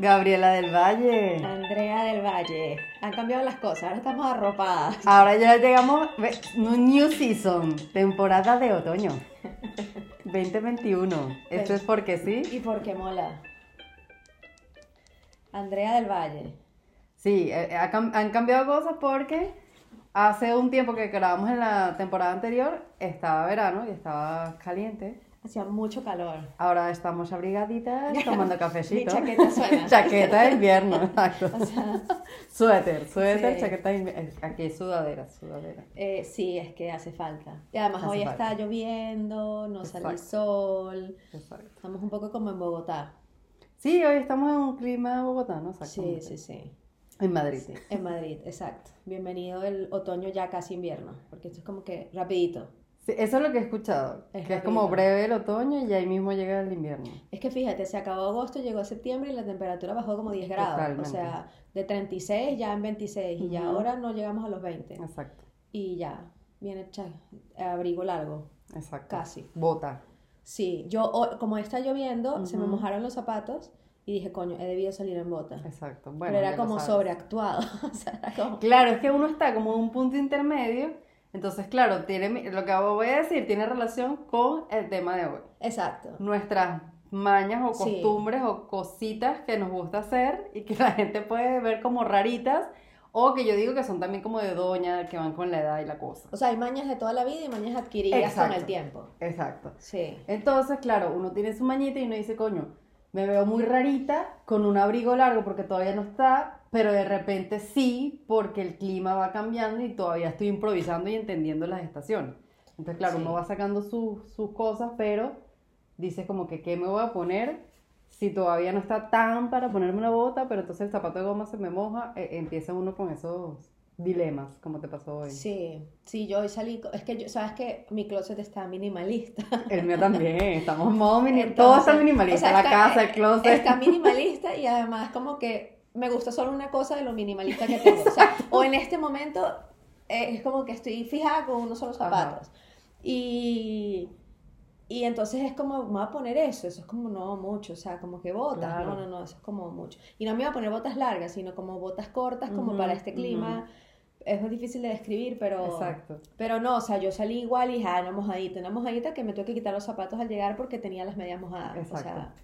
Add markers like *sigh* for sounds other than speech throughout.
Gabriela del Valle. Andrea del Valle. Han cambiado las cosas, ahora estamos arropadas. Ahora ya llegamos, New Season, temporada de otoño. 2021. Esto es porque sí. Y porque mola. Andrea del Valle. Sí, eh, cam- han cambiado cosas porque hace un tiempo que grabamos en la temporada anterior, estaba verano y estaba caliente. Hacía mucho calor. Ahora estamos abrigaditas *laughs* tomando cafecito. Mi chaqueta suena. chaqueta de invierno, *laughs* exacto. O sea, Suéter, suéter, Sí. chaqueta de invierno. Aquí es sudadera, sudadera. eh, sí, es que hace falta. Y además Hace hoy falta. está lloviendo, no sale el Exacto. sol. Exacto. Estamos un poco como en Bogotá. Sí, hoy estamos en un clima bogotano, Sí, exactamente. sí, sí. En Madrid. Sí, en Madrid, exacto. Bienvenido el otoño ya casi invierno, porque esto es como que rapidito. Sí, eso es lo que he escuchado. Es que es como breve el otoño y ahí mismo llega el invierno. Es que fíjate, se acabó agosto, llegó septiembre y la temperatura bajó como 10 grados. Totalmente. O sea, de 36 ya en 26 y ya ahora no llegamos a los 20. Exacto, Y ya, viene abrigo largo, exacto. casi. Bota. Sí, yo como está lloviendo, se me mojaron los zapatos y dije, coño, he debido salir en bota. Exacto. Bueno, Pero era como sobreactuado. *laughs* o sea, era como... Claro, es que uno está como en un punto intermedio. Entonces, claro, tiene, lo que voy a decir tiene relación con el tema de hoy. Exacto. Nuestras mañas o Sí. costumbres o cositas que nos gusta hacer y que *laughs* la gente puede ver como raritas o que yo digo que son también como de doña, que van con la edad y la cosa. O sea, hay mañas de toda la vida y mañas adquiridas con el tiempo. Exacto. Sí. Entonces, claro, uno tiene su mañita y uno dice, coño, me veo muy rarita con un abrigo largo porque todavía no está, pero de repente sí, porque el clima va cambiando y todavía estoy improvisando y entendiendo las estaciones. Entonces, claro, Sí. uno va sacando sus- sus cosas, pero dices como que, ¿qué me voy a poner? Si todavía no está tan para ponerme una bota, pero entonces el zapato de goma se me moja, eh, empieza uno con esos dilemas, como te pasó hoy. Sí, sí, yo hoy salí, es que yo, sabes que mi closet está minimalista. El mío también, *laughs* estamos en modo mini, Entonces, todo está minimalista, o sea, la está- casa, el closet. Está minimalista y además como que me gusta solo una cosa de lo minimalista que tengo. O sea, o en este momento eh, es como que estoy fijada con unos solos Ajá. zapatos. Y, y entonces es como, me voy a poner eso, eso es como no mucho, o sea, como que botas, Claro. no, no, no, eso es como mucho. Y no me iba a poner botas largas, sino como botas cortas, como para este clima. Es muy difícil de describir, pero... Exacto. Pero no, o sea, yo salí igual y dije, ah, una mojadita, una mojadita que me tuve que quitar los zapatos al llegar porque tenía las medias mojadas. O Exacto. sea,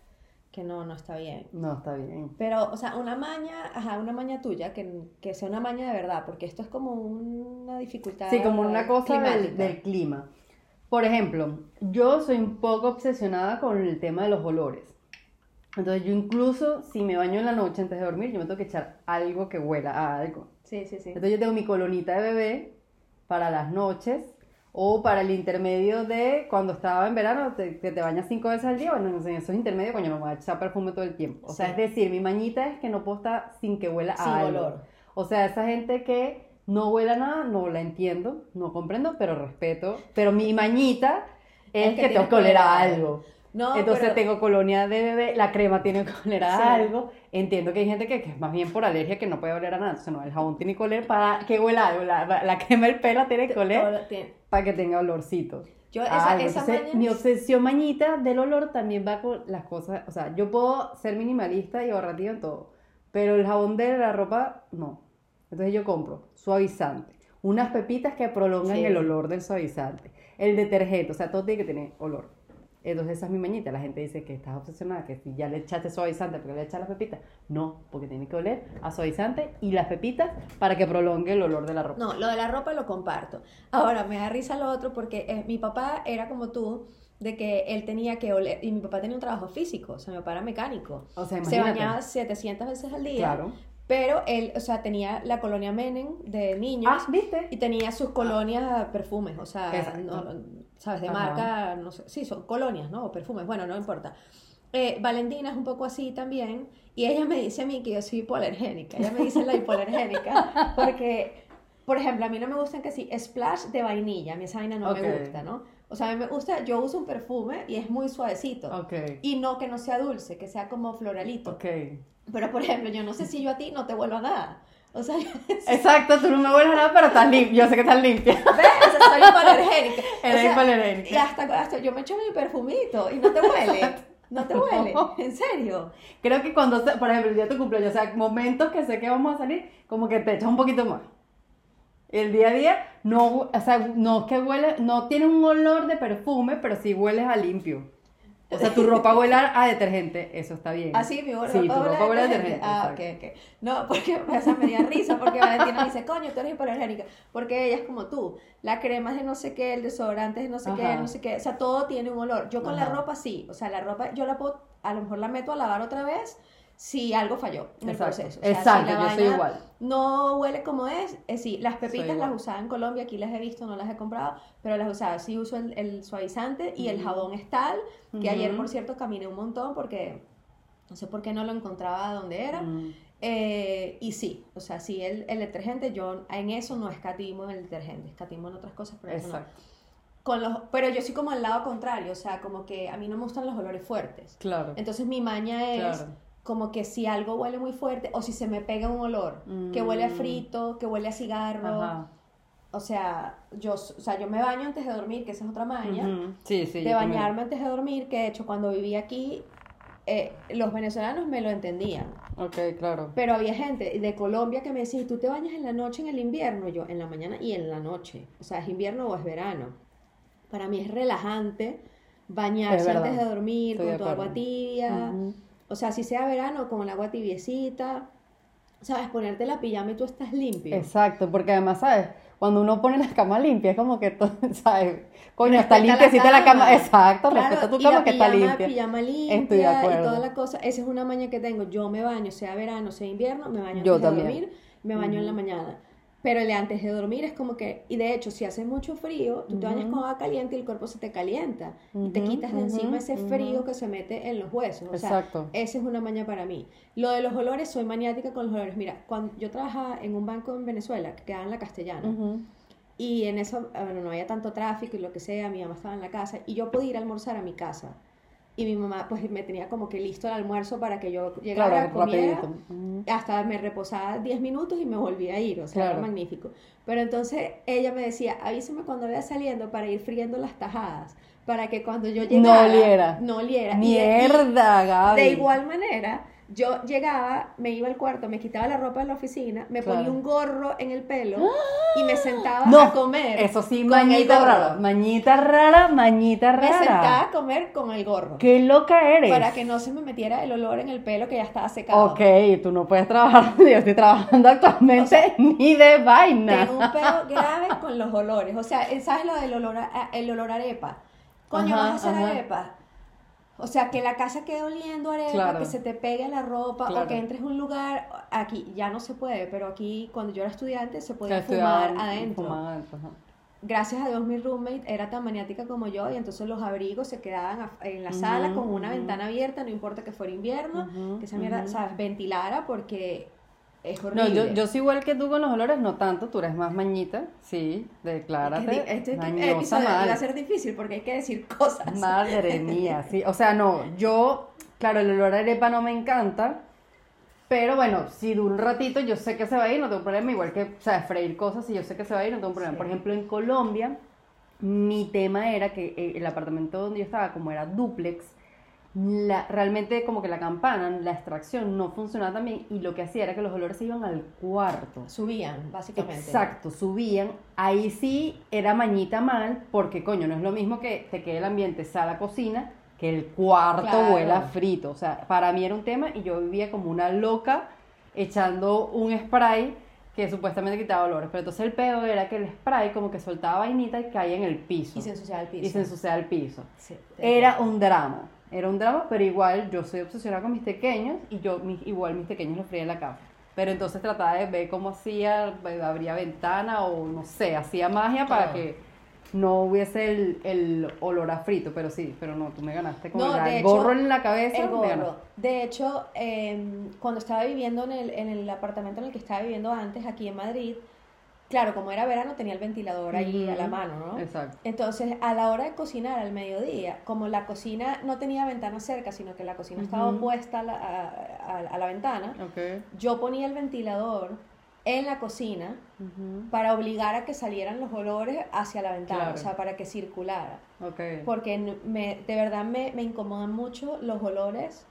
que no, no está bien. No, está bien. Pero, o sea, una maña, ajá, una maña tuya, que, que sea una maña de verdad, porque esto es como una dificultad. Sí, como una cosa del, clima. Por ejemplo, yo soy un poco obsesionada con el tema de los olores. Entonces yo incluso si me baño en la noche antes de dormir, yo me tengo que echar algo que huela a algo. Sí, sí, sí. Entonces yo tengo mi colonita de bebé para las noches o para el intermedio de cuando estaba en verano, te- que te bañas cinco veces al día, bueno, en esos intermedios, coño, me voy a echar perfume todo el tiempo. O sea, Sí. es decir, mi mañita es que no puedo estar sin que huela Sin a algo. olor. O sea, esa gente que no huela nada, no la entiendo, no comprendo, pero respeto. Pero mi mañita es, Es que que, tengo que oler a algo. No, Entonces pero- tengo colonia de bebé, la crema tiene que oler a Sí. algo. Entiendo que hay gente que, que es más bien por alergia que no puede oler a nada. Entonces no, el jabón tiene que oler para que huela algo. La, la crema del pelo tiene que oler tiene- para que tenga olorcito. Yo, a esa, algo. esa Entonces, maña- mi obsesión mañita del olor también va con las cosas. O sea, yo puedo ser minimalista y ahorrativa en todo, pero el jabón de la ropa, no. Entonces yo compro suavizante, unas pepitas que prolongan Sí. el olor del suavizante, el detergente, o sea, todo tiene que tener olor. Entonces esa es mi mañita. La gente dice que estás obsesionada, que si ya le echaste suavizante porque le echas las pepitas. No, porque tiene que oler a suavizante y las pepitas para que prolongue el olor de la ropa. No, lo de la ropa lo comparto. Ahora, me da risa lo otro porque eh, mi papá era como tú, de que él tenía que oler, y mi papá tenía un trabajo físico, o sea, mi papá era mecánico. O sea, Se imagínate. bañaba 700 veces al día. Claro. Pero él, o sea, tenía la colonia Menem de niños Ah, ¿viste? y tenía sus colonias perfumes, o sea, no, ¿sabes? De Ajá. marca, no sé, sí, son colonias, ¿no? O perfumes, bueno, no importa. Eh, Valentina es un poco así también, y ella me dice a mí que yo soy hipoalergénica, ella me dice la hipoalergénica, *laughs* porque, por ejemplo, a mí no me gustan que sí, splash de vainilla, a mí esa vaina no me gusta, ¿no? O sea, a mí me gusta, yo uso un perfume y es muy suavecito, y no que no sea dulce, que sea como floralito. Ok. Pero, por ejemplo, yo no sé si yo a ti no te vuelvo a dar. O sea, *laughs* Exacto, tú no me hueles a nada, pero estás limpia. Yo sé que estás limpia. *laughs* ¿Ves? O sea, soy hipoalergénica. *laughs* O Eres sea, hipoalergénica. Y hasta, hasta yo me echo mi perfumito y no te huele. ¿No te huele? ¿En serio? Creo que cuando, por ejemplo, el día de tu cumpleaños, o sea, momentos que sé que vamos a salir, como que te echas un poquito más. El día a día, no, o sea, no que huele, no tiene un olor de perfume, pero sí hueles a limpio. O sea, tu ropa *laughs* huele a a detergente, eso está bien. Así mi ropa Sí, tu ropa huele a detergente. Ah, ok, ok. No, porque o sea, me dio risa porque Valentina me dice, coño, tú eres hipoalergénica. Porque ella es como tú. La crema es de no sé qué, el desodorante es de no sé qué, Ajá. no sé qué. O sea, todo tiene un olor. Yo con la Ajá. ropa sí. O sea, la ropa yo la puedo, a lo mejor la meto a lavar otra vez si algo falló en el Exacto. proceso. O sea, si Exacto, la yo soy igual. No huele como es. eh, sí, las pepitas las usaba en Colombia, aquí las he visto, no las he comprado, pero las usaba. Sí uso el, el suavizante y el jabón es tal, que ayer, por cierto, caminé un montón porque no sé por qué no lo encontraba donde era. Mm. Eh, y sí, o sea, sí, el, el detergente, yo en eso no escatimo en el detergente, escatimo en otras cosas, pero eso no. Con los, pero yo soy como al lado contrario, o sea, como que a mí no me gustan los olores fuertes. Claro. Entonces mi maña es Claro. Como que si algo huele muy fuerte o si se me pega un olor que huele a Mm. frito, que huele a cigarro, Ajá. o sea, yo, o sea, yo me baño antes de dormir, que esa es otra maña. Sí, sí. de también. bañarme antes de dormir, que de hecho cuando vivía aquí, eh, los venezolanos me lo entendían. Ok, claro. Pero había gente de Colombia que me decía, ¿y tú te bañas en la noche en el invierno? Yo, en la mañana y en la noche. O sea, ¿es invierno o es verano? Para mí es relajante bañarse antes de dormir Estoy con de tu agua tibia. O sea, si sea verano, con el agua tibiecita. ¿Sabes? Ponerte la pijama y tú estás limpio. Exacto, porque además, ¿sabes? Cuando uno pone la cama limpia, es como que, todo, *laughs* ¿sabes? Coño, está limpiecita la cama. cama. Exacto, Claro, respeta tu y cama la que está limpia. Pijama limpia Estoy de y acuerdo. toda la cosa. Esa es una maña que tengo. Yo me baño, sea verano, sea invierno, me baño Yo antes también. de dormir, me baño en la mañana. Pero el de antes de dormir es como que, y de hecho, si hace mucho frío, tú te bañas con agua caliente y el cuerpo se te calienta. y te quitas de encima ese frío que se mete en los huesos. O sea, Exacto. esa es una maña para mí. Lo de los olores, soy maniática con los olores. Mira, cuando yo trabajaba en un banco en Venezuela, que quedaba en la Castellana, y en eso, bueno, no había tanto tráfico y lo que sea, mi mamá estaba en la casa y yo podía ir a almorzar a mi casa. Y mi mamá pues me tenía como que listo el almuerzo para que yo llegara, Claro, comiera, rapidito. Hasta me reposaba 10 minutos y me volvía a ir, o sea, era magnífico. Pero entonces ella me decía, avísame cuando vaya saliendo para ir friendo las tajadas, para que cuando yo No llegara, oliera. no oliera. Y de- y- Mierda, Gaby. de igual manera, yo llegaba, me iba al cuarto, me quitaba la ropa de la oficina, me Claro. ponía un gorro en el pelo y me sentaba No, a comer. Eso sí, mañita rara. Mañita rara, mañita Me sentaba rara. a comer con el gorro. Qué loca eres. Para que no se me metiera el olor en el pelo que ya estaba secado. Ok, tú no puedes trabajar. *laughs* Yo estoy trabajando actualmente O sea, ni de vaina. Tengo un pedo grave con los olores. O sea, ¿sabes lo del olor a, el olor a arepa? Coño, Ajá, vas a hacer ajá. arepa. O sea, que la casa quede oliendo a arepa, Claro. que se te pegue la ropa, o que entres a un lugar, aquí ya no se puede, pero aquí cuando yo era estudiante se podía fumar adentro. fumaban adentro, ajá. Gracias a Dios mi roommate era tan maniática como yo y entonces los abrigos se quedaban en la sala con una ventana abierta, no importa que fuera invierno, que esa mierda, sabes, ventilara porque es No, yo, yo soy igual que tú con los olores, no tanto, tú eres más mañita, sí, declárate. Este, este mañosa mal. va a ser difícil porque hay que decir cosas. Madre *laughs* mía, sí. O sea, no, yo, claro, el olor a arepa no me encanta, pero bueno, si dura un ratito, yo sé que se va a ir, no tengo problema. Igual que, o sea, freír cosas, si yo sé que se va a ir, no tengo problema. Sí. Por ejemplo, en Colombia, mi tema era que eh, el apartamento donde yo estaba, como era duplex, la, realmente como que la campana, la extracción no funcionaba tan bien y lo que hacía era que los olores se iban al cuarto. Subían, básicamente. Exacto, subían. Ahí sí era mañita mal, porque coño, no es lo mismo que te quede el ambiente sala cocina que el cuarto Claro. huela frito. O sea, para mí era un tema y yo vivía como una loca echando un spray que supuestamente quitaba olores. Pero entonces el peor era que el spray como que soltaba vainita y caía en el piso. Y se ensuciaba el piso. Y se ensuciaba el piso. Sí, Era un drama. Era un drama, pero igual yo soy obsesionada con mis pequeños y yo mi- igual mis pequeños los fría en la cama. Pero entonces trataba de ver cómo hacía, eh, abría ventana o no sé, hacía magia para Ah. que no hubiese el, el olor a frito, pero sí, pero no, tú me ganaste con No, el, hecho, gorro en la cabeza. El gorro. De hecho, em, cuando estaba viviendo en el, en el apartamento en el que estaba viviendo antes, aquí en Madrid, claro, como era verano, tenía el ventilador ahí a la mano, ¿no? Exacto. Entonces, a la hora de cocinar al mediodía, como la cocina no tenía ventana cerca, sino que la cocina estaba opuesta a la, a- a- a la ventana, Ok. yo ponía el ventilador en la cocina para obligar a que salieran los olores hacia la ventana, Claro. o sea, para que circulara. Ok. Porque me, de verdad me, me incomodan mucho los olores.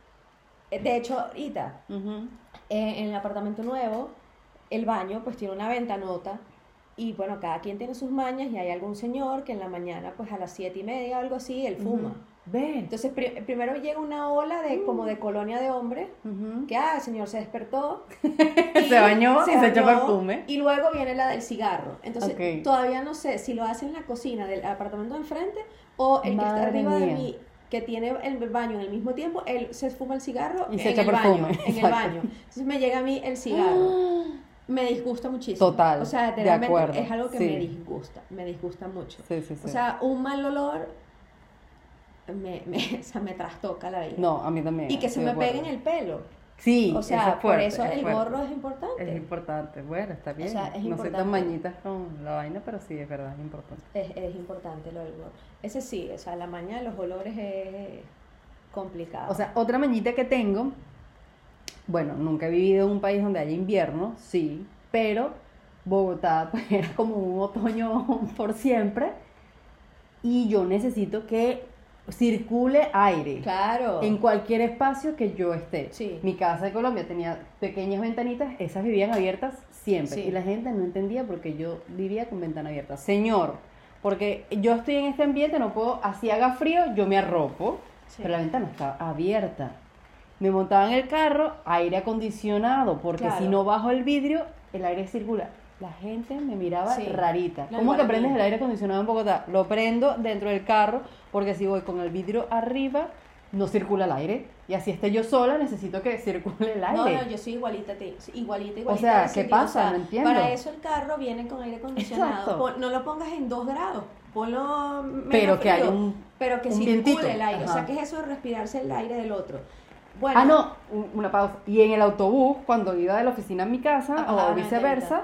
Eh, De hecho, ahorita, eh, en el apartamento nuevo, el baño pues tiene una ventanota y bueno, cada quien tiene sus mañas y hay algún señor que en la mañana pues a las siete y media o algo así, él fuma. Ven. Entonces pri- primero llega una ola de como de colonia de hombres Ujú. que ah, el señor se despertó, *laughs* Se bañó *laughs* y se echó perfume. Y luego viene la del cigarro. Entonces, todavía no sé si lo hace en la cocina del apartamento de enfrente o el que está arriba de mí, que tiene el baño en el mismo tiempo, él se fuma el cigarro Y se echa el perfume, baño. En el baño. Entonces me llega a mí el cigarro. *gasps* Me disgusta muchísimo. Total, O sea, de acuerdo, es algo que sí. me disgusta. Me disgusta mucho. Sí, sí, sí. O sea, un mal olor me, me, *laughs* o sea, me trastoca la vida. no, a mí también. y que se me pegue en el pelo. Sí, O sea, es fuerte, por eso es el fuerte. gorro es importante. Es importante. Bueno, está bien. sea, es no soy importante. tan mañitas con la vaina, pero sí, es verdad, es importante. Es, es importante lo del gorro. Ese sí, o sea, la maña de los olores es complicado. O sea, otra mañita que tengo, bueno, nunca he vivido en un país donde haya invierno, sí, pero Bogotá *laughs* pues, era como un otoño *laughs* por siempre y yo necesito que circule aire claro. en cualquier espacio que yo esté. Sí. Mi casa de Colombia tenía pequeñas ventanitas, esas vivían abiertas siempre Sí. y la gente no entendía porque yo vivía con ventana abierta. Señor, porque yo estoy en este ambiente, no puedo, así haga frío, yo me arropo, Sí. pero la ventana está abierta. Me montaba en el carro, aire acondicionado, porque Claro. si no bajo el vidrio, el aire circula. La gente me miraba Sí. rarita. No, ¿Cómo que prendes el aire acondicionado en Bogotá? Lo prendo dentro del carro, porque si voy con el vidrio arriba, no circula el aire. Y así esté yo sola, necesito que circule el aire. No, no, yo soy igualita a ti, igualita, igualita. sea, en ese ¿qué sentido, pasa? No entiendo. Para eso el carro viene con aire acondicionado. Pon- no lo pongas en 2 grados, ponlo menos Pero que frío, haya un- pero que un circule vientito. el aire. O sea, ¿qué es eso de respirarse el aire del otro? Bueno, Ah, no, un- una pausa. Y en el autobús, cuando iba de la oficina a mi casa, o viceversa,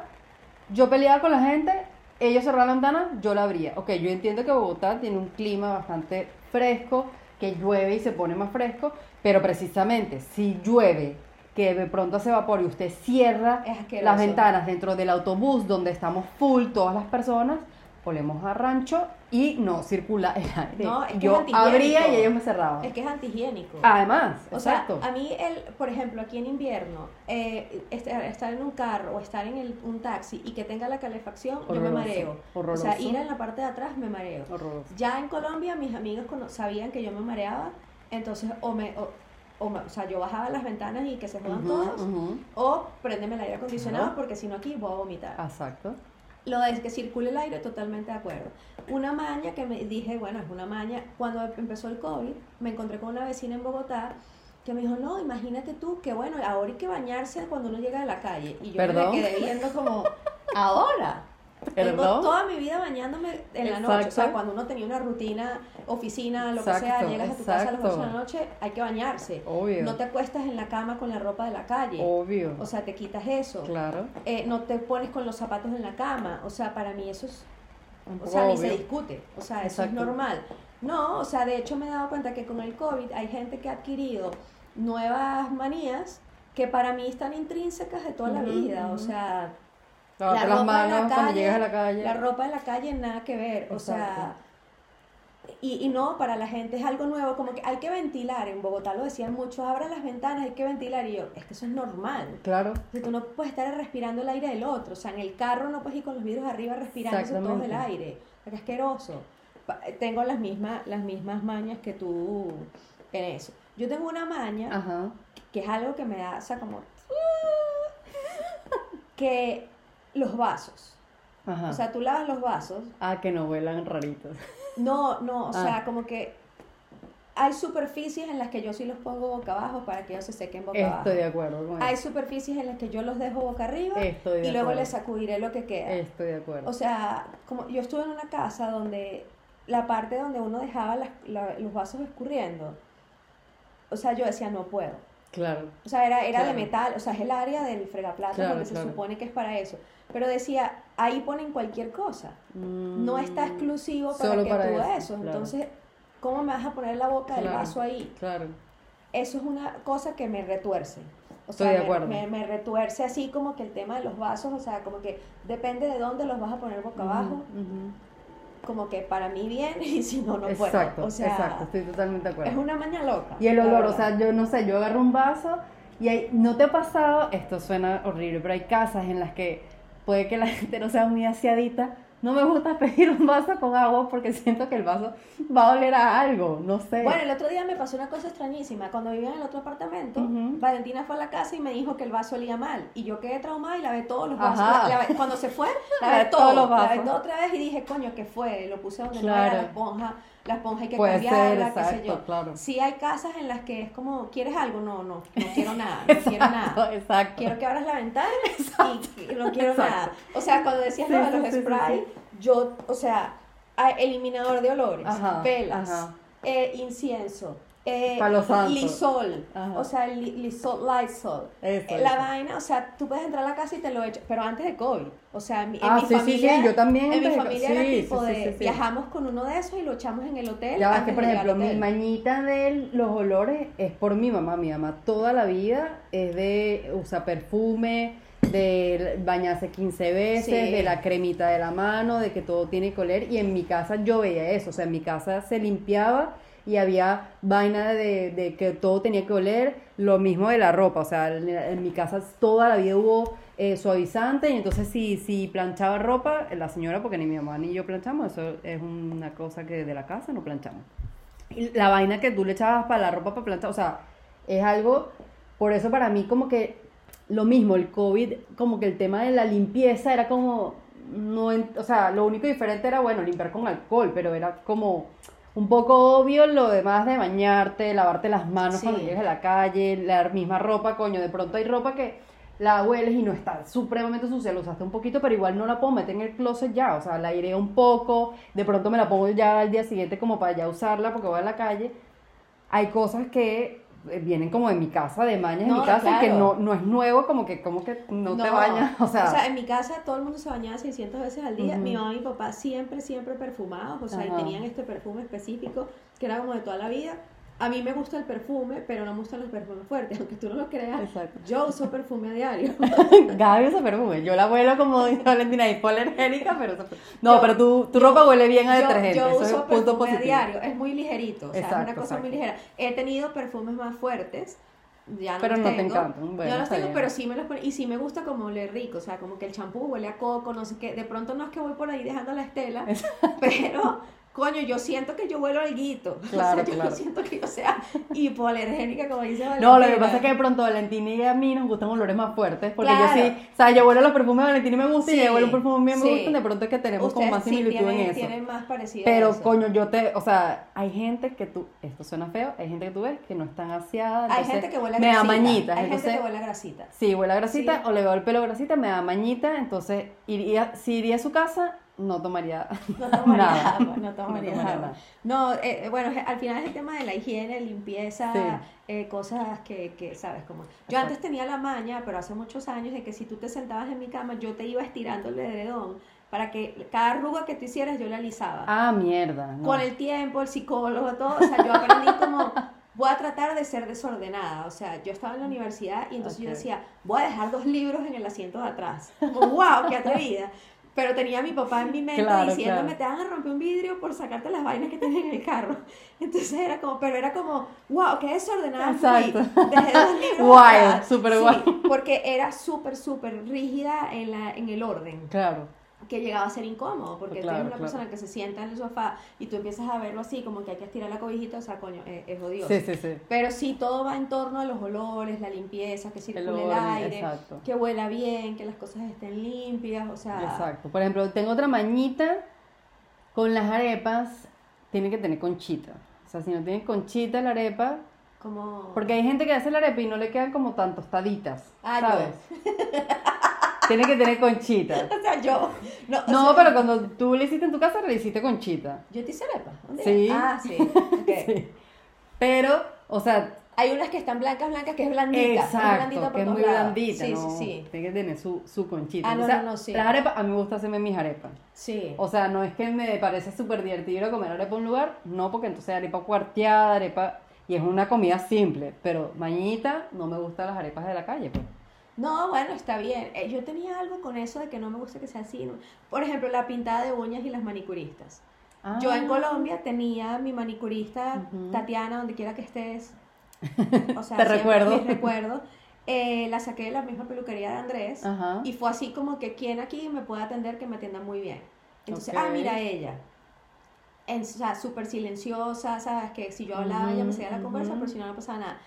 yo peleaba con la gente, ellos cerraban la ventana, yo la abría. Ok, yo entiendo que Bogotá tiene un clima bastante fresco, que llueve y se pone más fresco, pero precisamente si llueve, que de pronto se evapora y usted cierra las ventanas dentro del autobús donde estamos full todas las personas, olemos a rancho y no circula el aire. No, es que yo es abría y ellos me cerraban. es que es antihigiénico. Además, O exacto. sea, a mí, el, por ejemplo, aquí en invierno, eh, estar, estar en un carro o estar en el- un taxi y que tenga la calefacción, yo me mareo. horroroso. O sea, ir en la parte de atrás me mareo. Horroroso. Ya en Colombia, mis amigos sabían que yo me mareaba, entonces o me. O, o o sea, yo bajaba las ventanas y que se jodan Ujú, todos, ujú. o préndeme el aire acondicionado Claro. porque si no aquí voy a vomitar. Exacto. Lo de que circule el aire, totalmente de acuerdo. Una maña que me dije, bueno, es una maña. Cuando empezó el COVID, me encontré con una vecina en Bogotá que me dijo, no, imagínate tú, que bueno, ahora hay que bañarse cuando uno llega de la calle. Y yo ¿Perdón? me quedé viendo como, *laughs* ahora. Tengo ¿Perdón? toda mi vida bañándome en la noche. O sea, cuando uno tenía una rutina, oficina, lo que sea, Exacto, llegas a tu casa a las 8 de la noche, hay que bañarse. Obvio. No te acuestas en la cama con la ropa de la calle. Obvio. O sea, te quitas eso claro. eh, no te pones con los zapatos en la cama. O sea, para mí eso es, o sea, ni se obvio. discute. O sea, eso es normal. No, o sea, de hecho me he dado cuenta que con el COVID hay gente que ha adquirido nuevas manías que para mí están intrínsecas de toda la vida. O sea, Lavarte la las ropa en la manos cuando calle, llegas a la calle. la ropa de la calle nada que ver. O sea, y, y no, para la gente es algo nuevo, como que hay que ventilar. En Bogotá lo decían muchos, abran las ventanas, hay que ventilar. Y yo, es que eso es normal. Claro. O sea, tú no puedes estar respirando el aire del otro. O sea, en el carro no puedes ir con los vidrios arriba respirándose todo el aire. Es asqueroso. Tengo las mismas, las mismas mañas que tú en eso. Yo tengo una maña Ajá. que es algo que me da, o sea, como... *laughs* que los vasos. Ajá. O sea, tú lavas los vasos. ah, que no vuelan raritos. No, no, o Ah. sea, como que hay superficies en las que yo sí los pongo boca abajo para que ellos se sequen boca abajo. Estoy de acuerdo con Hay eso. superficies en las que yo los dejo boca arriba Estoy de y luego acuerdo. les sacudiré lo que queda. Estoy de acuerdo. O sea, como yo estuve en una casa donde la parte donde uno dejaba las- la- los vasos escurriendo, o sea, yo decía, no puedo. Claro. O sea, era, era Claro. de metal, o sea, es el área del fregaplatos Claro, donde se supone que es para eso. Pero decía, ahí ponen cualquier cosa. No está Mm, exclusivo para solo que para tú eso, eso. Entonces, ¿cómo me vas a poner la boca del vaso ahí? Claro. Eso es una cosa que me retuerce. O Estoy sea, de me- acuerdo. Me, me retuerce así como que el tema de los vasos, o sea, como que depende de dónde los vas a poner boca abajo, Ujú, ujú. Como que para mí bien *laughs* y si no, no puedo. Exacto, O sea, exacto, estoy totalmente de acuerdo. es una maña loca. Y el olor, o sea, yo no sé, yo agarro un vaso y hay, no te ha pasado, esto suena horrible, pero hay casas en las que puede que la *laughs* gente no sea muy aseadita. No me gusta *laughs* pedir un vaso con agua porque siento que el vaso va a oler a algo, no sé. Bueno, el otro día me pasó una cosa extrañísima. Cuando vivía en el otro apartamento. Valentina fue a la casa y me dijo que el vaso olía mal. Y yo quedé traumada y lavé todos los vasos. La- lavé- cuando se fue, *laughs* lavé Lavé todo. todos los Lavé vasos. todo otra vez y dije, coño, ¿qué fue? Lo puse donde no era la esponja. La esponja hay que Puede ser, cambiarla, qué sé yo. claro. Sí hay casas en las que es como, ¿quieres algo? No, no, no *laughs* quiero nada, no quiero nada. exacto. Quiero que abras la ventana y, *laughs* y no quiero nada. O sea, cuando decías Sí, lo de los sí, sí, spray, sí. yo, o sea, eliminador de olores, Ajá, velas, ajá. eh, incienso, eh, Palo santo. lisol, Ajá. o sea, li- lisol, lysol. Eso, Eh, la eso. vaina, o sea, tú puedes entrar a la casa y te lo echas, pero antes de COVID. O sea, en Ah, mi sí, sí, familia, sí, yo también En mi familia sí, era sí, tipo sí, de, sí, sí. viajamos con uno de esos y lo echamos en el hotel. Ya antes que por de ejemplo, mi mañita de los olores es por mi mamá. Mi mamá toda la vida es de usar perfume, de bañarse 15 veces, Sí. de la cremita de la mano, de que todo tiene que oler. Y en mi casa yo veía eso. O sea, en mi casa se limpiaba y había vaina de, de que todo tenía que oler. Lo mismo de la ropa. O sea, en, en mi casa toda la vida hubo eh, suavizante. Y entonces, si, si planchaba ropa, la señora, porque ni mi mamá ni yo planchamos, eso es una cosa que de la casa no planchamos. Y la vaina que tú le echabas para la ropa para planchar, o sea, es algo, por eso para mí como que lo mismo, el COVID, como que el tema de la limpieza era como, no, o sea, lo único diferente era, bueno, limpiar con alcohol, pero era como un poco obvio lo demás de bañarte, lavarte las manos Sí. cuando llegas a la calle, la misma ropa, coño, de pronto hay ropa que la hueles y no está supremamente sucia, lo usaste un poquito, pero igual no la puedo meter en el closet ya, o sea, la aireo un poco, de pronto me la pongo ya al día siguiente como para ya usarla porque voy a la calle. Hay cosas que vienen como de mi casa, de mañas en No, mi casa, que no, no es nuevo, como que, como que no, te bañas, o sea, en mi casa todo el mundo se bañaba 600 veces al día. Mi mamá y mi papá siempre, siempre perfumados, o sea, y tenían este perfume específico que era como de toda la vida. A mí me gusta el perfume, pero no me gustan los perfumes fuertes, *laughs* aunque tú no lo creas. Exacto. Yo uso perfume a diario. *laughs* Gaby usa perfume, yo la huelo como dice *laughs* Valentina, hipoalergénica, pero. No, Yo- pero tu, tu ropa huele bien a Yo- detergente, Yo, eso es uso un punto perfume a positivo. diario, es muy ligerito, o sea, es una cosa muy ligera. He tenido perfumes más fuertes, ya no Pero los no te tengo. encantan, bueno, yo los tengo, bien. pero sí me los pongo, y sí me gusta como oler rico, o sea, como que el champú huele a coco, no sé qué, de pronto no es que voy por ahí dejando la estela, pero... Coño, yo siento que yo huelo alguito. Claro, *laughs* o sea, yo claro. no siento que yo sea hipoalergénica, como dice Valentina. No, lo que pasa es que de pronto Valentina y a mí nos gustan olores más fuertes, porque Claro. yo sí, o sea, yo huelo los perfumes de Valentina y me gustan, y Sí, ella huele un perfume mío y me sí. gustan, de pronto es que tenemos como Ustedes más sí similitud tienen, en eso. tienen más parecido Pero eso. coño, yo te, o sea, hay gente que tú, esto suena feo, hay gente que tú ves que no están aseada, Hay gente que huele a me da grasita. mañitas, Hay entonces, gente que huele a grasita. sí, huele a grasita, Sí. o le veo el pelo grasita, me da mañita, entonces iría, si iría a su casa, no tomaría No *laughs* tomaría nada. agua, no tomaría No tomaría agua. nada. No, eh, bueno, al final es el tema de la higiene, limpieza, Sí. eh, cosas que, que, ¿sabes? Como, yo Exacto. antes tenía la maña, pero hace muchos años, de que si tú te sentabas en mi cama, yo te iba estirando el edredón para que cada arruga que tú hicieras yo la alisaba. Ah, mierda. no. Con el tiempo, el psicólogo, todo, o sea, yo aprendí como, voy a tratar de ser desordenada, o sea, yo estaba en la universidad y entonces yo Ok. decía, voy a dejar dos libros en el asiento de atrás. Como, wow, qué atrevida. Pero tenía a mi papá en mi mente Claro, diciéndome, claro. te van a romper un vidrio por sacarte las vainas que tienes en el carro. *laughs* Entonces era como, pero era como, wow, qué desordenada fui. Exacto. Dejé dos libros Guay, súper Sí, guay. porque era súper, súper rígida en, la, en el orden Claro. Que llegaba a ser incómodo, porque Claro, tienes una claro. persona que se sienta en el sofá y tú empiezas a verlo así, como que hay que estirar la cobijita, o sea, coño, eh, es odioso. Sí, sí, sí. Pero sí, todo va en torno a los olores, la limpieza, que circule el, orden, aire, exacto. que huela bien, que las cosas estén limpias, o sea... Exacto. Por ejemplo, tengo otra mañita con las arepas, tiene que tener conchita. O sea, si no tiene conchita la arepa, Como... porque hay gente que hace la arepa y no le quedan como tan tostaditas, Ah, ¿sabes? *laughs* tiene que tener conchita. *laughs* O sea, yo... No, No, sea, pero cuando tú le hiciste en tu casa, le hiciste conchita. Yo te hice arepa. Sí. Ah, sí. *laughs* ok. Sí. Pero, o sea, Hay unas que están blancas, blancas, que es blandita. es exacto, por que es muy lados. blandita, Sí, ¿no? sí, sí. Tiene que tener su, su conchita. Ah, no, O sea, no, no, sí. Las arepas, a mí me gusta hacerme mis arepas. Sí. O sea, no es que me parece súper divertido comer arepa a un lugar, no, porque entonces arepa cuarteada, arepa... y es una comida simple, pero mañita no me gustan las arepas de la calle, pues. No, bueno, está bien. Eh, yo tenía algo con eso de que no me gusta que sea así. Por ejemplo, la pintada de uñas y las manicuristas. Yo en Ah. Colombia tenía mi manicurista. Tatiana, donde quiera que estés. *laughs* O sea, Te recuerdo. mis recuerdos. Eh, la saqué de la misma peluquería de Andrés. Y fue así como que, ¿quién aquí me puede atender que me atienda muy bien? Entonces, Ok. ah, mira ella. En, o sea, súper silenciosa, ¿sabes? Que si yo hablaba, ella me seguía la conversa, pero si no, no pasaba nada.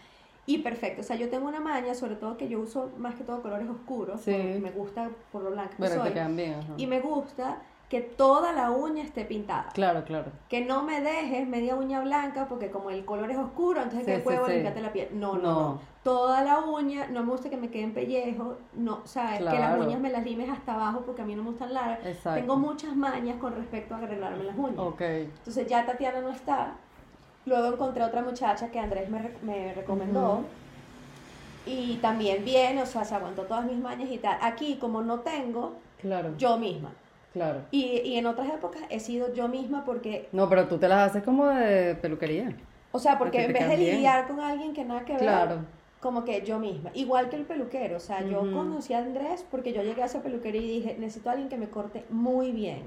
Y perfecto, o sea, yo tengo una maña, sobre todo que yo uso más que todo colores oscuros, Sí. me gusta por lo blanca que soy, bien. y me gusta que toda la uña esté pintada. Claro, claro. Que no me dejes media uña blanca, porque como el color es oscuro, entonces que sí, huevo sí. la piel. No, no, No. no. Toda la uña, no me gusta que me queden pellejos, no, sabes, que las uñas me las limes hasta abajo porque a mí no me gustan largas. Exacto. Tengo muchas mañas con respecto a arreglarme las uñas. Ok. Entonces ya Tatiana no está. Luego encontré otra muchacha que Andrés me, me recomendó. Y también bien, o sea, se aguantó todas mis mañas y tal. Aquí, como no tengo, Claro. yo misma. Claro. Y, y en otras épocas he sido yo misma porque, No, pero tú te las haces como de peluquería. o sea, porque en vez de bien. lidiar con alguien que nada que ver, Claro. como que yo misma. Igual que el peluquero, o sea, yo conocí a Andrés porque yo llegué a esa peluquería y dije, necesito a alguien que me corte muy bien.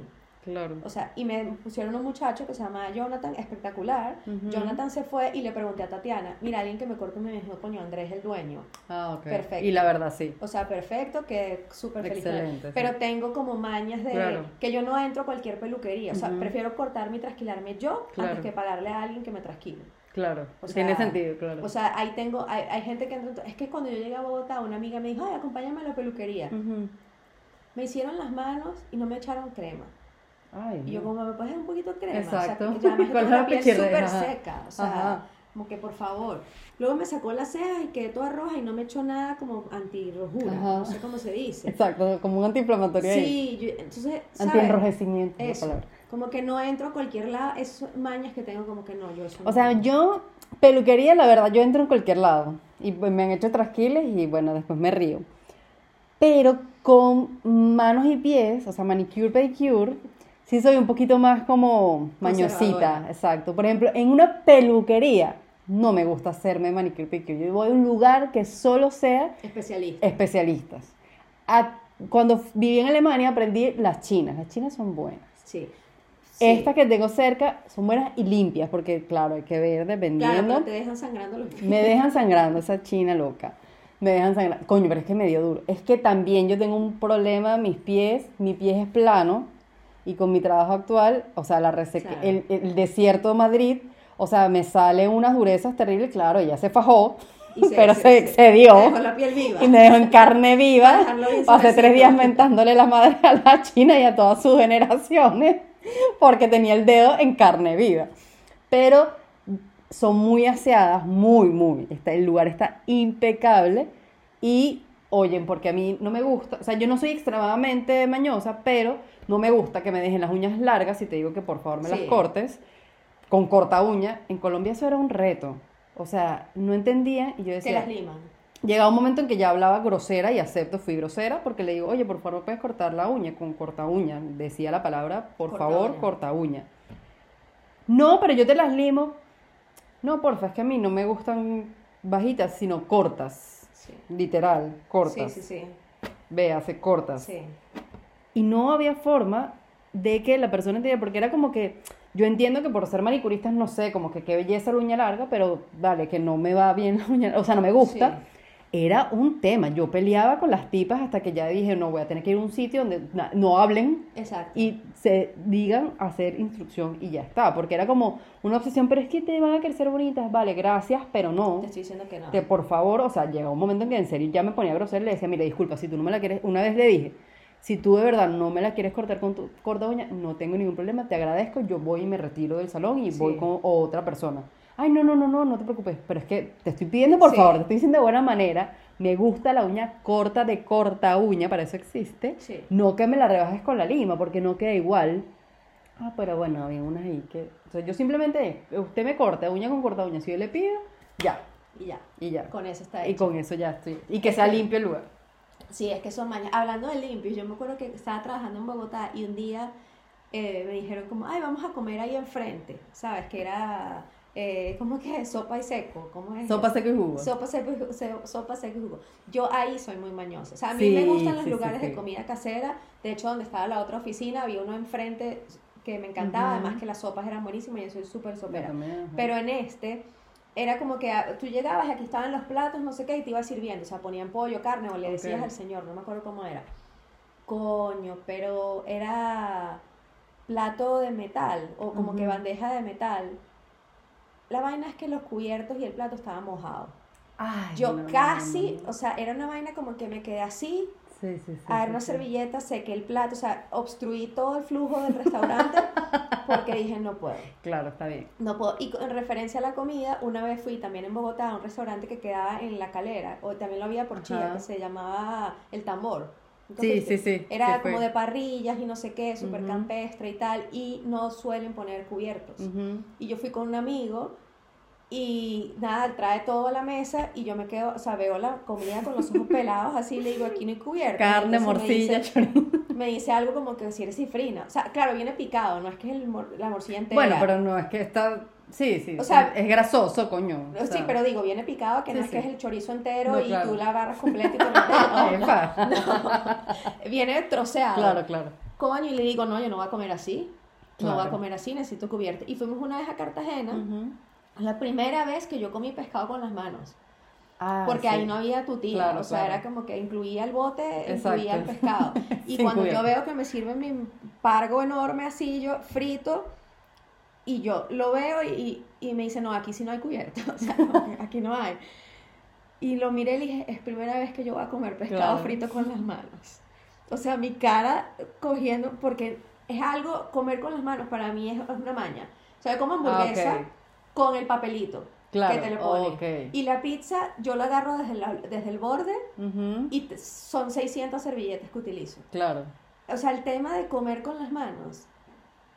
Claro. O sea, y me pusieron un muchacho que se llama Jonathan, espectacular. Jonathan se fue y le pregunté a Tatiana, mira, alguien que me corte me dijo, coño, Andrés el dueño. Ah, ok. Perfecto. Y la verdad, sí. O sea, perfecto, que súper feliz. Excelente, sí. Pero tengo como mañas de Claro. que yo no entro a cualquier peluquería. O sea, prefiero cortarme y trasquilarme yo Claro. antes que pagarle a alguien que me trasquile. Claro. O Tiene sea, sentido, claro. O sea, ahí tengo, hay, hay gente que entra. Es que cuando yo llegué a Bogotá, una amiga me dijo, ay, acompáñame a la peluquería. Me hicieron las manos y no me echaron crema. Ay, Y yo no. como, ¿me puedes dar un poquito de crema? Exacto. O sea, me *laughs* Con la piel súper seca. O sea, Ajá. como que por favor. Luego me sacó las cejas y quedé toda roja y no me echó nada como antirrojura. Ajá. No sé cómo se dice. Exacto, como un antiinflamatorio. Sí, yo- entonces. Antienrojecimiento, Eso. Como que no entro a cualquier lado. Esas mañas que tengo, como que no, yo eso O no. sea, yo, peluquería, la verdad, yo entro en cualquier lado. Y pues, me han hecho trasquiles y bueno, después me río. Pero con manos y pies, o sea, manicure, pedicure, sí soy un poquito más como mañosita. Exacto. Por ejemplo, en una peluquería no me gusta hacerme manicure, pedicure. Yo voy a un lugar que solo sea Especialista. especialistas. A- cuando viví en Alemania aprendí las chinas. Las chinas son buenas. Sí. Sí. Estas que tengo cerca son buenas y limpias, porque claro, hay que ver Claro, dependiendo. pero te dejan sangrando los pies. Me dejan sangrando esa china loca. Me dejan sangrando. Coño, pero es que me dio duro. Es que también yo tengo un problema mis pies. Mi pie es plano. Y con mi trabajo actual, o sea, la reseca, Claro. el, el desierto de Madrid, o sea, me salen unas durezas terribles. Claro, ella se fajó, Y se- pero se- excedió. te dejó la piel viva. Y me dejó en *laughs* carne viva. Pasé tres días mentándole la madre a la China y a todas sus generaciones porque tenía el dedo en carne viva. Pero son muy aseadas, muy, muy. Está, el lugar está impecable y oyen, porque a mí no me gusta, o sea, yo no soy extremadamente mañosa, pero no me gusta que me dejen las uñas largas y te digo que por favor me las cortes con corta uña. En Colombia eso era un reto. O sea, no entendía y yo Te decía, las liman. Llegaba un momento en que ya hablaba grosera y acepto, fui grosera porque le digo, oye, por favor, puedes cortar la uña con corta uña. Decía la palabra, por Corta favor, uña. corta uña. No, pero yo te las limo. No, porfa, es que a mí no me gustan bajitas, sino cortas. Sí. Literal, cortas. Sí, sí, sí. Véase, cortas. sí. Y no había forma de que la persona entendiera, porque era como que, yo entiendo que por ser manicuristas, no sé, como que qué belleza la uña larga, pero dale, que no me va bien la uña, o sea, no me gusta. Era un tema, yo peleaba con las tipas hasta que ya dije, no, voy a tener que ir a un sitio donde no hablen Exacto. y se digan hacer instrucción y ya está, porque era como una obsesión, pero es que te van a crecer bonitas, vale, gracias, pero no. Te estoy diciendo que no. Que por favor, o sea, llega un momento en que en serio ya me ponía grosera y le decía, mira, disculpa, si tú no me la quieres, una vez le dije, si tú de verdad no me la quieres cortar con tu corta uña, no tengo ningún problema, te agradezco, yo voy y me retiro del salón y Sí. voy con otra persona. Ay, no, no, no, no, no te preocupes, pero es que te estoy pidiendo, por Sí. favor, te estoy diciendo de buena manera, me gusta la uña corta de corta uña, para eso existe, Sí. no que me la rebajes con la lima, porque no queda igual. Ah, pero bueno, había unas ahí que, o sea, yo simplemente, usted me corta uña con corta uña, si yo le pido, ya, Y ya. y ya. Con eso está Y hecho. con eso ya estoy. Y que sea limpio el lugar. Sí, es que son mañas. Hablando de limpios, yo me acuerdo que estaba trabajando en Bogotá y un día eh, me dijeron como, ay, vamos a comer ahí enfrente, ¿sabes? Que era eh, ¿cómo que es? Sopa y seco, ¿cómo es? Sopa seco y jugo. Sopa seco, y se- sopa seco y jugo. Yo ahí soy muy mañosa. O sea, a mí Sí, me gustan los sí, lugares sí. de comida casera. De hecho, donde estaba la otra oficina, había uno enfrente que me encantaba. Además que las sopas eran buenísimas y yo soy súper sopera. también. Pero en este era como que ah, tú llegabas y aquí estaban los platos, no sé qué, y te iba sirviendo. O sea, ponían pollo, carne, o le decías al señor, no me acuerdo cómo era. Coño, pero era plato de metal, o como que bandeja de metal. La vaina es que los cubiertos y el plato estaban mojados. Yo no, casi, no, no. o sea, era una vaina como que me quedé así, Sí, sí, una servilleta, sequé el plato, o sea, obstruí todo el flujo del restaurante *laughs* porque dije, no puedo. Claro, está bien. No puedo. Y en referencia a la comida, una vez fui también en Bogotá a un restaurante que quedaba en La Calera, o también lo había por Chía, que se llamaba El Tambor. ¿Nunca Sí, sí, sí, Era sí como de parrillas y no sé qué, súper Ujú. campestre y tal, y no suelen poner cubiertos. Y yo fui con un amigo y nada, trae todo a la mesa y yo me quedo, o sea, veo la comida con los ojos pelados así, le digo, aquí no hay cubierto. Carne, morcilla, chorizo. Me dice algo como que si eres cifrina. O sea, claro, viene picado, no es que es el mor- la morcilla entera. Bueno, pero no, es que está... Sí, sí. O sea, es grasoso, coño. o Sí, sea. pero digo, viene picado, que no Sí, es que es el chorizo entero No, y claro. tú la agarras completa y te lo *laughs* no, no. *laughs* Viene troceado. Claro, claro. Coño, y le digo, no, yo no voy a comer así. No voy a comer así, necesito cubierta. Y fuimos una vez a Cartagena. Ujú. La primera vez que yo comí pescado con las manos. Ah, Porque sí. ahí no había tutía. Claro, o sea, claro. era como que incluía el bote, incluía el pescado. *laughs* Y cuando yo veo que me sirven mi pargo enorme así, yo frito, y yo lo veo y, y me dice, no, aquí sí no hay cubierta. *laughs* O sea, no, aquí no hay. Y lo miré y dije, es primera vez que yo voy a comer pescado Claro. frito con las manos. O sea, mi cara cogiendo, porque es algo, comer con las manos para mí es una maña. O sea, como hamburguesa Ah. Con el papelito Claro, que te le ponen. ok. Y la pizza yo la agarro desde, la- desde el borde y son 600 servilletas que utilizo. Claro. O sea, el tema de comer con las manos,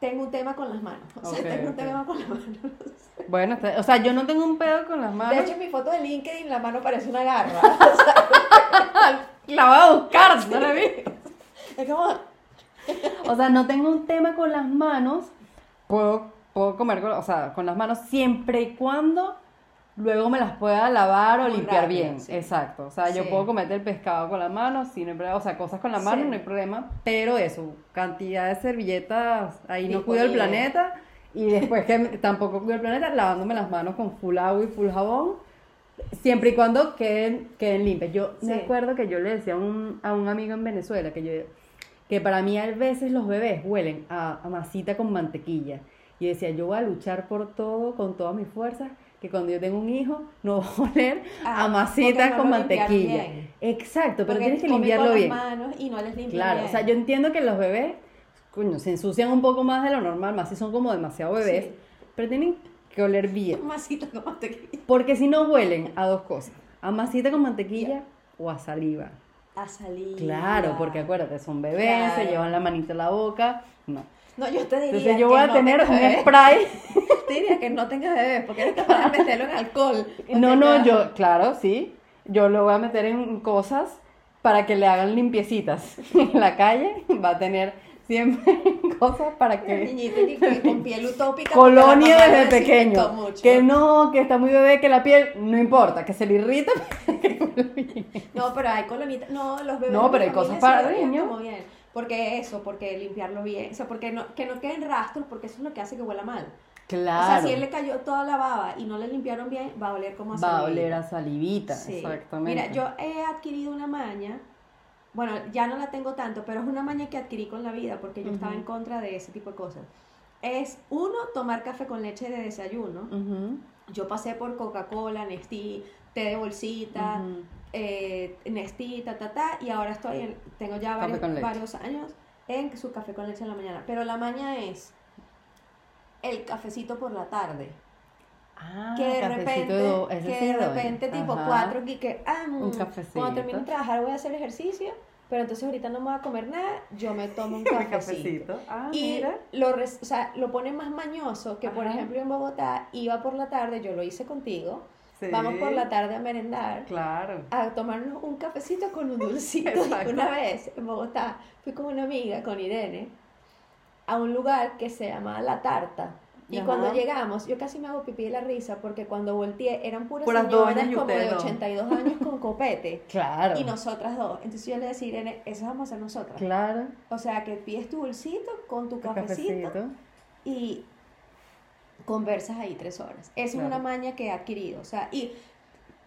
tengo un tema con las manos. O sea, tengo un tema con las manos. *laughs* Bueno, o sea, yo no tengo un pedo con las manos. De hecho, en mi foto de LinkedIn la mano parece una garra. *laughs* *laughs* La voy a buscar, no la vi. es como... O sea, no tengo un tema con las manos. Puedo, puedo comer con, o sea, con las manos siempre y cuando luego me las pueda lavar o Muy limpiar rápido, bien. sí. Exacto. O sea, yo Sí. puedo comer el pescado con las manos, sin problema. O sea, cosas con las manos Sí. no hay problema. Pero eso, cantidad de servilletas, ahí no cuido el Disponible. planeta. Y después que *laughs* tampoco cuido el planeta, lavándome las manos con full agua y full jabón. Siempre y cuando queden, queden limpias. Yo me acuerdo que yo le decía a un, a un amigo en Venezuela que yo que para mí a veces los bebés huelen a, a masita con mantequilla. Y decía, yo voy a luchar por todo, con todas mis fuerzas, que cuando yo tenga un hijo no *laughs* va a oler Ah, a masita porque no con mantequilla. Exacto, pero porque tienes que limpiarlo con bien. las manos y no les Claro, bien. o sea, yo entiendo que los bebés, coño, se ensucian un poco más de lo normal, más si son como demasiado bebés, Sí. pero tienen que oler bien. *laughs* Masita con mantequilla. Porque si no huelen a dos cosas, a masita con mantequilla o a saliva. A salir. Claro, porque acuérdate, son bebés, se llevan la manita en la boca. No. No, yo te diría Entonces yo que voy a no tener un bebés. spray. *laughs* Te diría que no tengas bebés, porque eres capaz de *laughs* meterlo en alcohol. No, no, yo, claro, sí. Yo lo voy a meter en cosas para que le hagan limpiecitas. *laughs* En la calle va a tener siempre cosas para que... niñito que- que con piel utópica. Colonia desde pequeño. mucho. Que no, que está muy bebé, que la piel, no importa, que se le irrita. No, pero hay colonitas. No, los bebés. No, pero hay cosas para niños. Porque eso, porque limpiarlo bien. O sea, porque no, que no queden rastros, porque eso es lo que hace que huela mal. Claro. O sea, si él le cayó toda la baba y no le limpiaron bien, va a oler como a va a saliva. oler a salivita, Sí. exactamente. Mira, yo he adquirido una maña, bueno, ya no la tengo tanto, pero es una maña que adquirí con la vida porque yo estaba en contra de ese tipo de cosas. Es uno, tomar café con leche de desayuno. Yo pasé por Coca-Cola, Nestí, té de bolsita. Eh, Nestí, ta, ta, ta, y ahora estoy en, tengo ya varios, varios años en su café con leche en la mañana. Pero la maña es el cafecito por la tarde. Ah, que de cafecito repente, que de doy. repente tipo Ajá. 4 y que ah, mm, Un cafecito. cuando termine de trabajar voy a hacer ejercicio, pero entonces ahorita no me voy a comer nada, yo me tomo un *laughs* cafecito. Ah, Y mira. lo, o sea, lo pone más mañoso que, por ejemplo, en Bogotá iba por la tarde, yo lo hice contigo, Sí. vamos por la tarde a merendar, Claro. a tomarnos un cafecito con un *laughs* dulcito. Una vez en Bogotá fui con una amiga, con Irene, a un lugar que se llama La Tarta. Y Ajá. cuando llegamos, yo casi me hago pipí de la risa porque cuando volteé eran puras, Puras señoras como de ustedes dos. 82 años con *laughs* copete. Claro. Y nosotras dos. Entonces yo le decía, Irene, eso vamos a hacer nosotras. Claro. O sea, que pides tu bolsito con tu El cafecito, y conversas ahí tres horas. Esa Claro. es una maña que he adquirido. O sea, y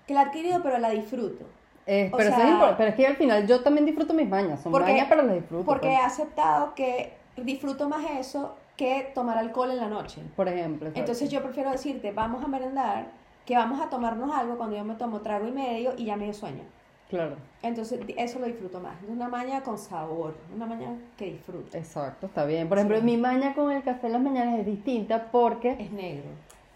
que la he adquirido, pero la disfruto. Eh, pero, sea- es importante. pero es que al final yo también disfruto mis mañas. Son Porque- mañas, pero las disfruto. Porque he pues. aceptado que disfruto más eso que tomar alcohol en la noche. Por ejemplo. exacto. Entonces yo prefiero decirte, vamos a merendar, que vamos a tomarnos algo cuando yo me tomo trago y medio y ya me dio sueño. Claro. Entonces eso lo disfruto más. Es una maña con sabor, una maña que disfruto. Exacto, está bien. Por ejemplo, Sí. mi maña con el café en las mañanas es distinta porque Es negro.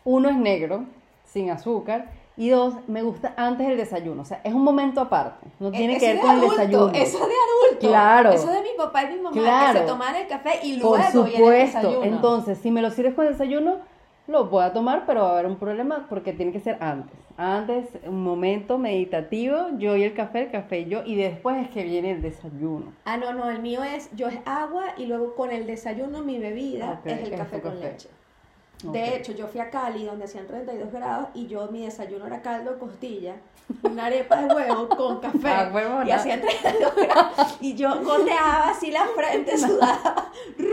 uno es negro, sin azúcar, y dos, me gusta antes del desayuno. O sea, es un momento aparte. No tiene Eso que ver con el desayuno. Eso de adulto. Claro. Eso de mi papá y mi mamá Claro. que se toman el café y luego Por viene el supuesto. desayuno. Entonces, si me lo sirves con el desayuno, lo voy a tomar, pero va a haber un problema porque tiene que ser antes. Antes, un momento meditativo, yo y el café, el café y yo, y después es que viene el desayuno. Ah, no, no, el mío es, yo es agua y luego con el desayuno mi bebida es el es café con leche. De hecho, yo fui a Cali donde hacían 32 grados y yo mi desayuno era caldo de costilla, una arepa de huevo con *laughs* café Ah, huevona. y hacían 32 grados y yo goteaba así la frente *laughs* sudada,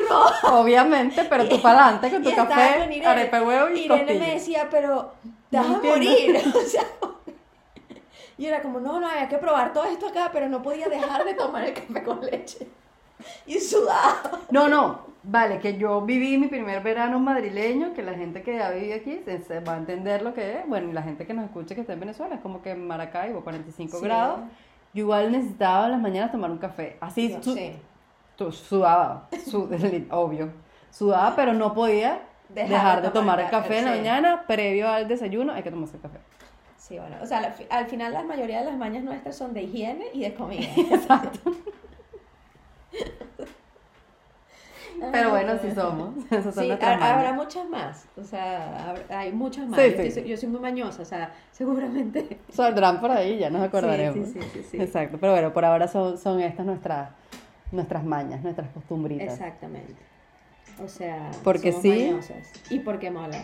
roja. Obviamente, pero tú para adelante con tu Y café, con Irene. arepa de huevo y Irene costilla. me decía, pero te vas No a morir. *laughs* O sea, y era como, no, no, había que probar todo esto acá, pero no podía dejar de tomar el café con leche. Y sudaba. No, no, vale, que yo viví mi primer verano madrileño, que la gente que ya vive aquí se, se va a entender lo que es. Bueno, y la gente que nos escuche que está en Venezuela, es como que en Maracaibo, 45 Sí. grados. Yo igual necesitaba en las mañanas tomar un café. Así, Yo su- sé. tu- sudaba, su- *laughs* obvio. Sudaba, pero no podía Dejar dejar, de tomar el café en la sí. mañana, previo al desayuno, hay que tomarse el café. Sí, bueno, o sea, al al final la mayoría de las mañas nuestras son de higiene y de comida. *laughs* Exacto. *laughs* Pero bueno, sí somos. *laughs* Esas Sí, ha- habrá muchas más. O sea, habrá- hay muchas más. Sí, yo, sí. estoy- yo soy muy mañosa, o sea, seguramente. *laughs* Saldrán por ahí, ya nos acordaremos. Sí, sí, sí, sí, sí. Exacto, pero bueno, por ahora son, son estas nuestras, nuestras mañas, nuestras costumbritas. Exactamente. O sea, Porque somos sí. mañosas. Y porque mola.